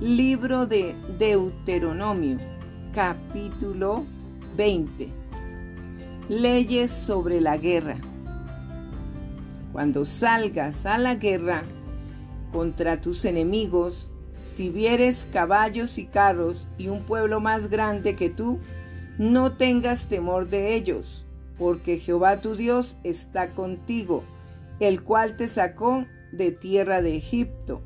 Libro de Deuteronomio, capítulo 20. Leyes sobre la guerra. Cuando salgas a la guerra contra tus enemigos, si vieres caballos y carros y un pueblo más grande que tú, no tengas temor de ellos, porque Jehová tu Dios está contigo, el cual te sacó de tierra de Egipto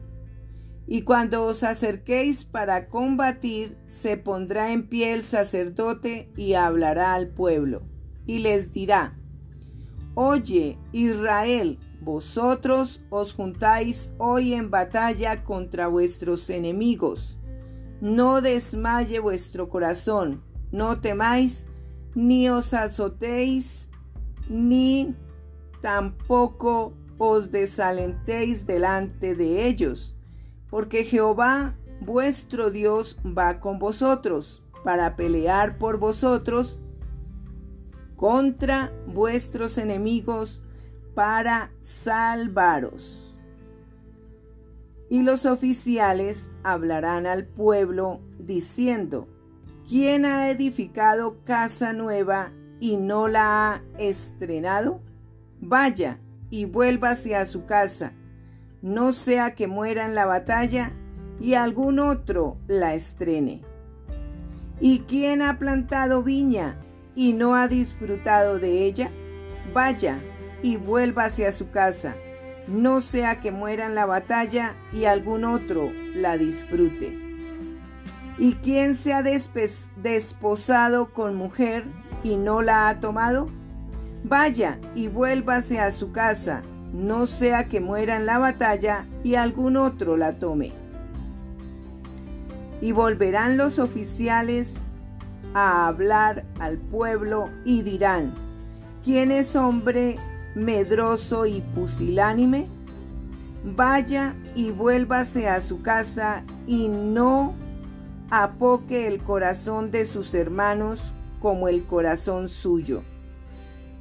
y cuando os acerquéis para combatir, se pondrá en pie el sacerdote y hablará al pueblo, y les dirá, Oye, Israel, vosotros os juntáis hoy en batalla contra vuestros enemigos. No desmaye vuestro corazón, no temáis, ni os azotéis, ni tampoco os desalentéis delante de ellos porque Jehová vuestro Dios va con vosotros para pelear por vosotros contra vuestros enemigos para salvaros. Y los oficiales hablarán al pueblo diciendo, ¿quién ha edificado casa nueva y no la ha estrenado? Vaya y vuélvase a su casa no sea que muera en la batalla y algún otro la estrene. ¿Y quién ha plantado viña y no ha disfrutado de ella? Vaya y vuélvase a su casa, no sea que muera en la batalla y algún otro la disfrute. ¿Y quién se ha desposado con mujer y no la ha tomado? Vaya y vuélvase a su casa, no sea que muera en la batalla y algún otro la tome. Y volverán los oficiales a hablar al pueblo y dirán, ¿quién es hombre medroso y pusilánime? Vaya y vuélvase a su casa y no apoque el corazón de sus hermanos como el corazón suyo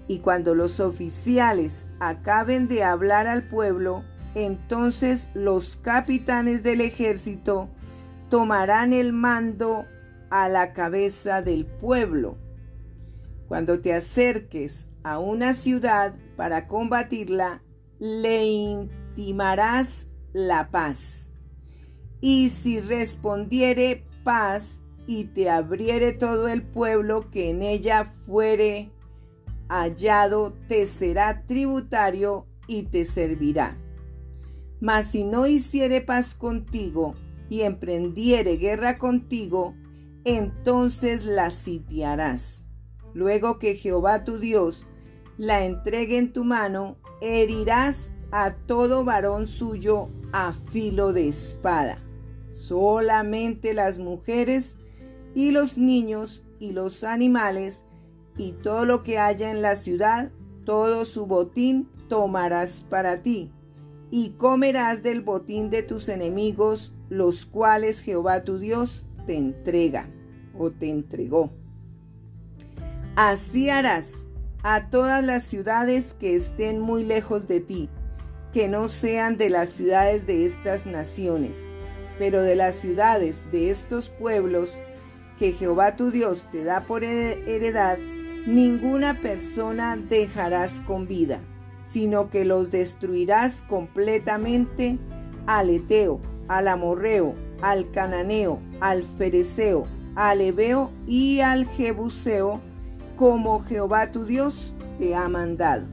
y cuando los oficiales acaben de hablar al pueblo, entonces los capitanes del ejército tomarán el mando a la cabeza del pueblo. Cuando te acerques a una ciudad para combatirla, le intimarás la paz. Y si respondiere paz y te abriere todo el pueblo que en ella fuere hallado te será tributario y te servirá. Mas si no hiciere paz contigo y emprendiere guerra contigo, entonces la sitiarás. Luego que Jehová tu Dios la entregue en tu mano, herirás a todo varón suyo a filo de espada. Solamente las mujeres y los niños y los animales y todo lo que haya en la ciudad, todo su botín tomarás para ti, y comerás del botín de tus enemigos, los cuales Jehová tu Dios te entrega o te entregó. Así harás a todas las ciudades que estén muy lejos de ti, que no sean de las ciudades de estas naciones, pero de las ciudades de estos pueblos que Jehová tu Dios te da por heredad, ninguna persona dejarás con vida, sino que los destruirás completamente al Eteo, al Amorreo, al Cananeo, al Fereceo, al Ebeo y al Jebuseo, como Jehová tu Dios te ha mandado,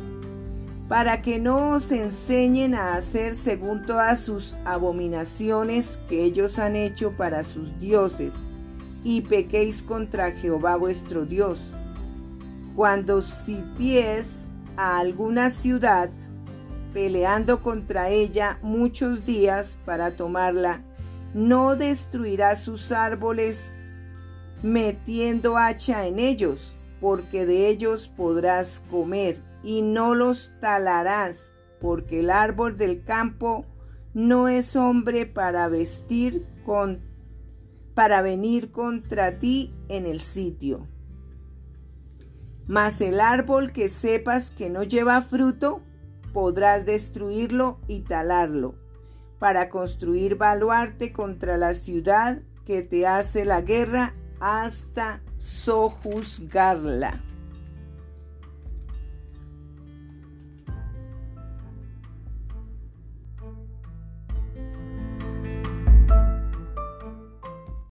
para que no os enseñen a hacer según todas sus abominaciones que ellos han hecho para sus dioses, y pequéis contra Jehová vuestro Dios cuando sities a alguna ciudad, peleando contra ella muchos días para tomarla, no destruirás sus árboles metiendo hacha en ellos, porque de ellos podrás comer, y no los talarás, porque el árbol del campo no es hombre para vestir con para venir contra ti en el sitio. Mas el árbol que sepas que no lleva fruto, podrás destruirlo y talarlo. para construir baluarte contra la ciudad que te hace la guerra hasta sojuzgarla.